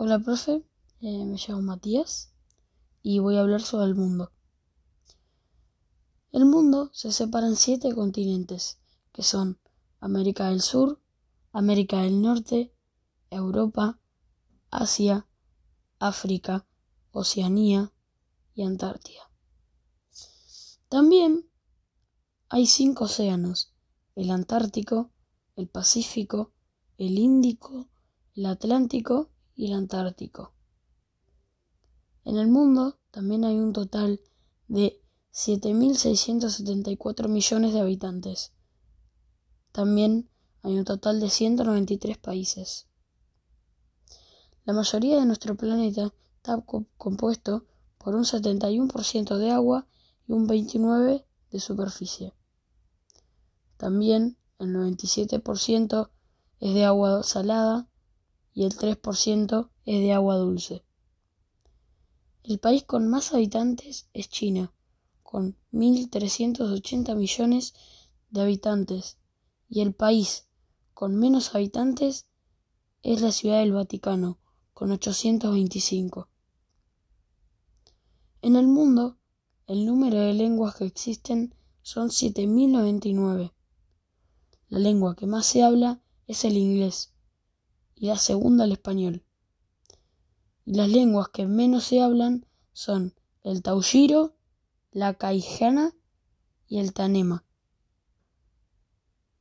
Hola, profe. Eh, me llamo Matías y voy a hablar sobre el mundo. El mundo se separa en siete continentes, que son América del Sur, América del Norte, Europa, Asia, África, Oceanía y Antártida. También hay cinco océanos, el Antártico, el Pacífico, el Índico, el Atlántico y el Antártico. En el mundo también hay un total de 7.674 millones de habitantes. También hay un total de 193 países. La mayoría de nuestro planeta está compuesto por un 71% de agua y un 29% de superficie. También el 97% es de agua salada y el 3% es de agua dulce. El país con más habitantes es China, con 1.380 millones de habitantes, y el país con menos habitantes es la Ciudad del Vaticano, con 825. En el mundo, el número de lenguas que existen son 7.099. La lengua que más se habla es el inglés, y la segunda el español. Y las lenguas que menos se hablan son el taushiro, la caijana y el tanema.